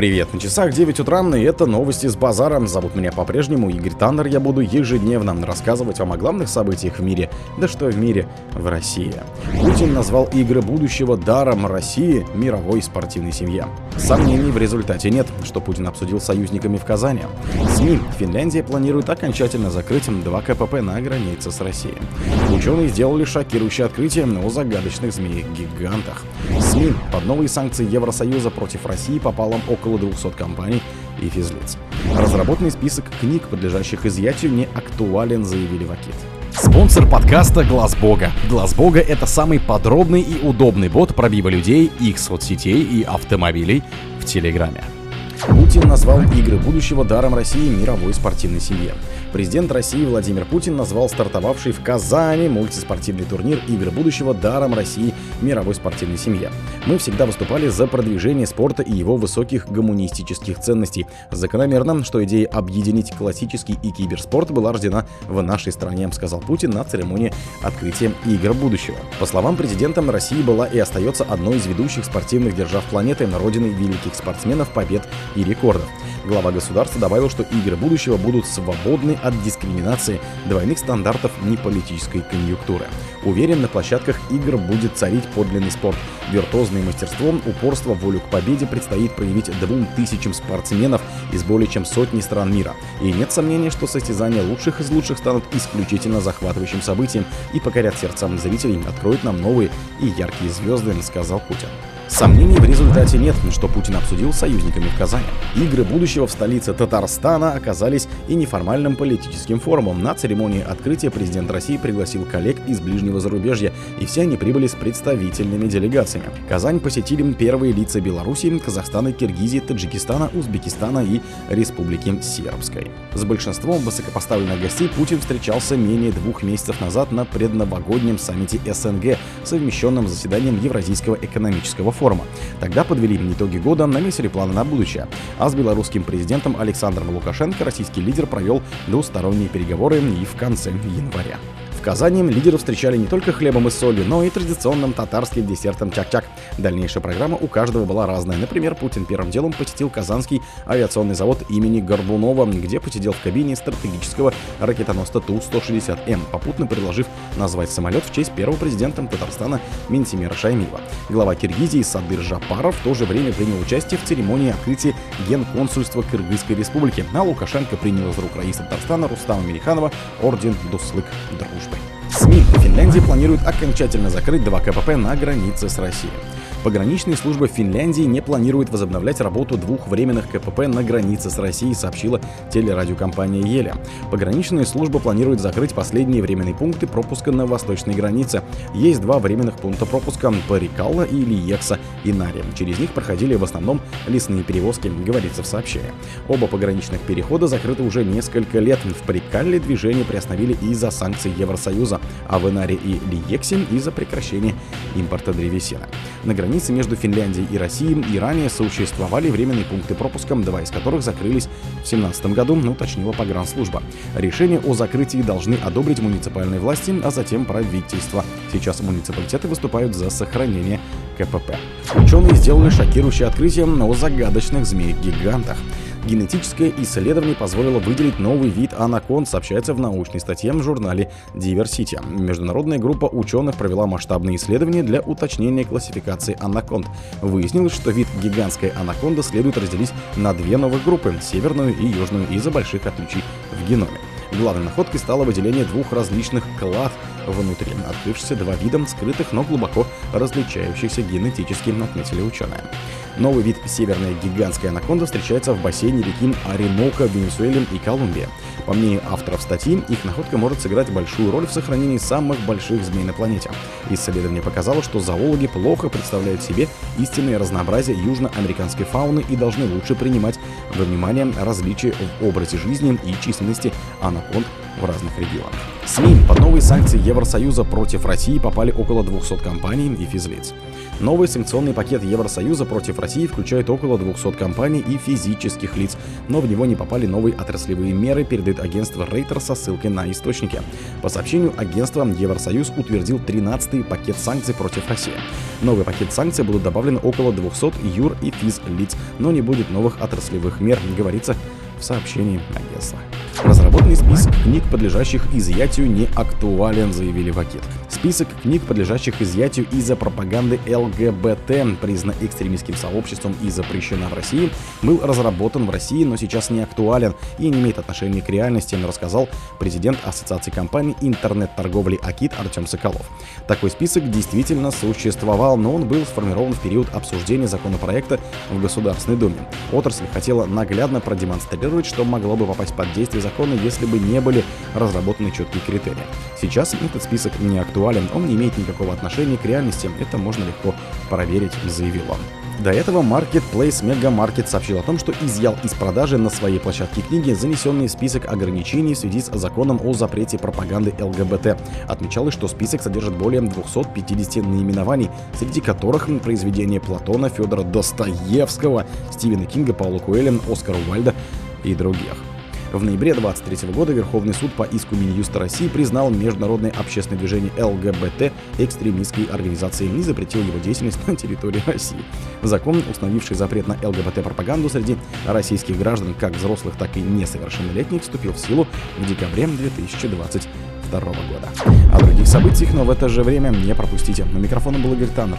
Привет, на часах 9 утра, и это новости с базара. Зовут меня по-прежнему Игорь Таннер. Я буду ежедневно рассказывать вам о главных событиях в мире. Да что в мире, в России. Путин назвал игры будущего даром России мировой спортивной семье. Сомнений в результате нет, что Путин обсудил с союзниками в Казани. СМИ. Финляндия планирует окончательно закрыть два КПП на границе с Россией. Ученые сделали шокирующее открытие о загадочных змеях-гигантах. СМИ. Под новые санкции Евросоюза против России попало около 200 компаний и физлиц. Разработанный список книг, подлежащих изъятию, не актуален, заявили в Акит. Спонсор подкаста Глаз Бога. Глаз Бога это самый подробный и удобный бот пробива людей, их соцсетей и автомобилей в Телеграме. Путин назвал игры будущего даром России мировой спортивной семье. Президент России Владимир Путин назвал стартовавший в Казани мультиспортивный турнир «Игры будущего» даром России мировой спортивной семье. Мы всегда выступали за продвижение спорта и его высоких гуманистических ценностей. Закономерно, что идея объединить классический и киберспорт была рождена в нашей стране, сказал Путин на церемонии открытия «Игр будущего». По словам президента, Россия была и остается одной из ведущих спортивных держав планеты, родиной великих спортсменов, побед и рекордов. Глава государства добавил, что игры будущего будут свободны от дискриминации, двойных стандартов ни политической конъюнктуры. Уверен, на площадках игр будет царить подлинный спорт. Виртуозное мастерство, упорство, волю к победе предстоит проявить двум тысячам спортсменов из более чем сотни стран мира. И нет сомнения, что состязания лучших из лучших станут исключительно захватывающим событием и покорят сердцам зрителей, откроют нам новые и яркие звезды, сказал Путин. Сомнений в результате нет, что Путин обсудил с союзниками в Казани. Игры будущего в столице Татарстана оказались и неформальным политическим форумом. На церемонии открытия президент России пригласил коллег из ближнего зарубежья, и все они прибыли с представительными делегациями. Казань посетили первые лица Беларуси, Казахстана, Киргизии, Таджикистана, Узбекистана и Республики Сербской. С большинством высокопоставленных гостей Путин встречался менее двух месяцев назад на предновогоднем саммите СНГ, совмещенном заседанием Евразийского экономического форума форума. Тогда подвели итоги года, наметили планы на будущее. А с белорусским президентом Александром Лукашенко российский лидер провел двусторонние переговоры и в конце января. В Казани лидеров встречали не только хлебом и солью, но и традиционным татарским десертом чак-чак. Дальнейшая программа у каждого была разная. Например, Путин первым делом посетил Казанский авиационный завод имени Горбунова, где посидел в кабине стратегического ракетоносца Ту-160М, попутно предложив назвать самолет в честь первого президента Татарстана Минтимира Шаймиева. Глава Киргизии Садыр Жапаров в то же время принял участие в церемонии открытия генконсульства Кыргызской республики, а Лукашенко принял из рук раиса Татарстана Рустама Мелиханова орден Дуслык Дружбы. СМИ Финляндия планирует окончательно закрыть два КПП на границе с Россией. Пограничная служба Финляндии не планирует возобновлять работу двух временных КПП на границе с Россией, сообщила телерадиокомпания Еля. Пограничная служба планирует закрыть последние временные пункты пропуска на восточной границе. Есть два временных пункта пропуска – Парикалла и Лиекса и Нари. Через них проходили в основном лесные перевозки, говорится в сообщении. Оба пограничных перехода закрыты уже несколько лет. В Парикалле движение приостановили из-за санкций Евросоюза, а в Инаре и Лиексе из-за прекращения импорта древесины. На границе между Финляндией и Россией и ранее существовали временные пункты пропуска, два из которых закрылись в 2017 году, уточнила погранслужба. Решение о закрытии должны одобрить муниципальные власти, а затем правительство. Сейчас муниципалитеты выступают за сохранение КПП. Ученые сделали шокирующее открытие о загадочных змеях-гигантах. Генетическое исследование позволило выделить новый вид анаконд, сообщается в научной статье в журнале Diversity. Международная группа ученых провела масштабные исследования для уточнения классификации анаконд. Выяснилось, что вид гигантской анаконды следует разделить на две новых группы – северную и южную из-за больших отличий в геноме. Главной находкой стало выделение двух различных клад внутри, открывшихся два вида скрытых, но глубоко различающихся генетически, отметили ученые. Новый вид северная гигантская анаконда встречается в бассейне реки Оренока в Венесуэле и Колумбии. По мнению авторов статьи, их находка может сыграть большую роль в сохранении самых больших змей на планете. Исследование показало, что зоологи плохо представляют себе истинное разнообразие южноамериканской фауны и должны лучше принимать во внимание различия в образе жизни и численности анаконд в разных регионах. СМИ под новые санкции Евросоюза против России попали около 200 компаний и физлиц. Новый санкционный пакет Евросоюза против России включает около 200 компаний и физических лиц, но в него не попали новые отраслевые меры, передает агентство Рейтер со ссылкой на источники. По сообщению агентства, Евросоюз утвердил 13-й пакет санкций против России. Новый пакет санкций будут добавлены около 200 юр и физ лиц, но не будет новых отраслевых мер, говорится в сообщении агентства. Разработанный список книг, подлежащих изъятию, не актуален, заявили в Акит. Список книг, подлежащих изъятию из-за пропаганды ЛГБТ, признан экстремистским сообществом и запрещена в России, был разработан в России, но сейчас не актуален и не имеет отношения к реальности, рассказал президент Ассоциации компаний интернет-торговли Акит Артем Соколов. Такой список действительно существовал, но он был сформирован в период обсуждения законопроекта в Государственной Думе. Отрасль хотела наглядно продемонстрировать, что могло бы попасть под действие закона, если бы не были разработаны четкие критерии. Сейчас этот список не актуален, он не имеет никакого отношения к реальности, это можно легко проверить, заявил он. До этого Marketplace Mega Market сообщил о том, что изъял из продажи на своей площадке книги занесенный список ограничений в связи с законом о запрете пропаганды ЛГБТ. Отмечалось, что список содержит более 250 наименований, среди которых произведения Платона, Федора Достоевского, Стивена Кинга, Паула Куэлен, Оскара Уальда и других. В ноябре 2023 года Верховный суд по иску Минюста России признал международное общественное движение ЛГБТ экстремистской организацией и запретил его деятельность на территории России. Закон, установивший запрет на ЛГБТ-пропаганду среди российских граждан, как взрослых, так и несовершеннолетних, вступил в силу в декабре 2022 года. О других событиях, но в это же время не пропустите. На микрофоне был Игорь Таннер.